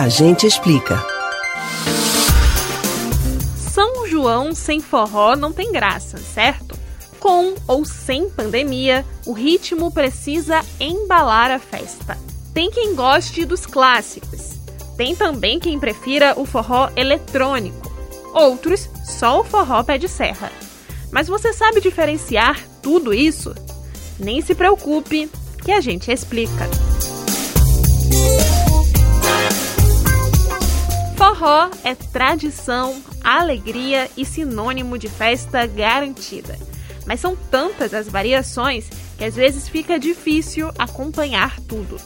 A gente explica. São João sem forró não tem graça, certo? Com ou sem pandemia, o ritmo precisa embalar a festa. Tem quem goste dos clássicos. Tem também quem prefira o forró eletrônico. Outros, só o forró pé de serra. Mas você sabe diferenciar tudo isso? Nem se preocupe, que a gente explica. Forró é tradição, alegria e sinônimo de festa garantida. Mas são tantas as variações que às vezes fica difícil acompanhar tudo.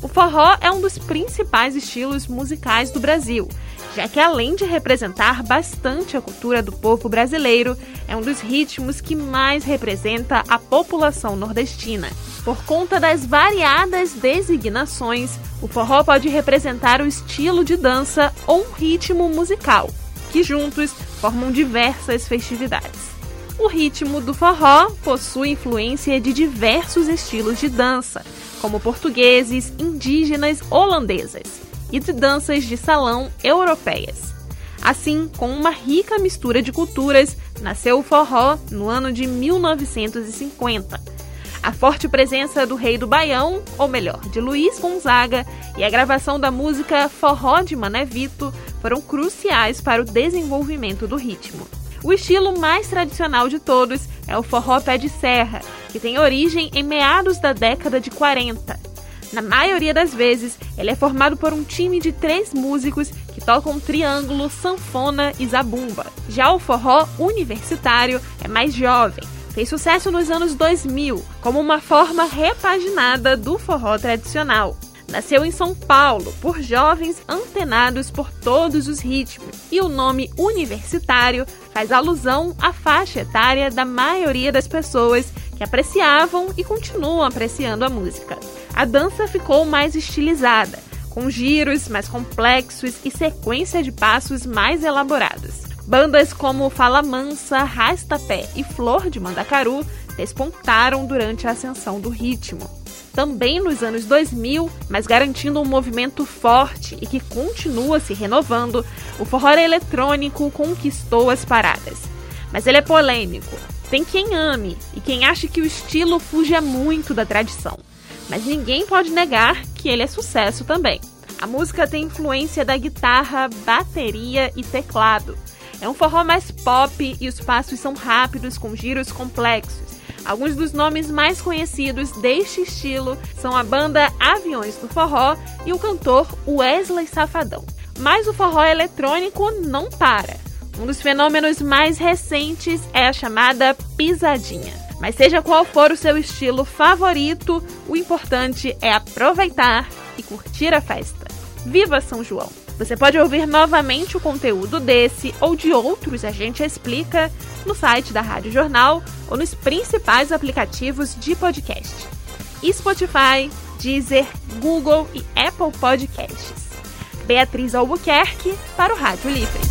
O forró é um dos principais estilos musicais do Brasil, já que além de representar bastante a cultura do povo brasileiro, é um dos ritmos que mais representa a população nordestina. Por conta das variadas designações, o forró pode representar o estilo de dança ou um ritmo musical, que juntos formam diversas festividades. O ritmo do forró possui influência de diversos estilos de dança, como portugueses, indígenas, holandesas e de danças de salão europeias. Assim, com uma rica mistura de culturas, nasceu o forró no ano de 1950. A forte presença do rei do Baião, ou melhor, de Luiz Gonzaga, e a gravação da música Forró de Mané Vito foram cruciais para o desenvolvimento do ritmo. O estilo mais tradicional de todos é o forró pé de serra, que tem origem em meados da década de 40. Na maioria das vezes, ele é formado por um time de três músicos que tocam triângulo, sanfona e zabumba. Já o forró universitário é mais jovem. Fez sucesso nos anos 2000 como uma forma repaginada do forró tradicional. Nasceu em São Paulo por jovens antenados por todos os ritmos, e o nome universitário faz alusão à faixa etária da maioria das pessoas que apreciavam e continuam apreciando a música. A dança ficou mais estilizada, com giros mais complexos e sequência de passos mais elaborados. Bandas como Fala Mansa, Rastapé e Flor de Mandacaru despontaram durante a ascensão do ritmo também nos anos 2000, mas garantindo um movimento forte e que continua se renovando, o forró eletrônico conquistou as paradas. Mas ele é polêmico. Tem quem ame e quem acha que o estilo fuja muito da tradição. Mas ninguém pode negar que ele é sucesso também. A música tem influência da guitarra, bateria e teclado. É um forró mais pop e os passos são rápidos com giros complexos. Alguns dos nomes mais conhecidos deste estilo são a banda Aviões do Forró e o cantor Wesley Safadão. Mas o forró eletrônico não para. Um dos fenômenos mais recentes é a chamada pisadinha. Mas seja qual for o seu estilo favorito, o importante é aproveitar e curtir a festa. Viva São João! Você pode ouvir novamente o conteúdo desse ou de outros A Gente Explica no site da Rádio Jornal ou nos principais aplicativos de podcast: Spotify, Deezer, Google e Apple Podcasts. Beatriz Albuquerque para o Rádio Livre.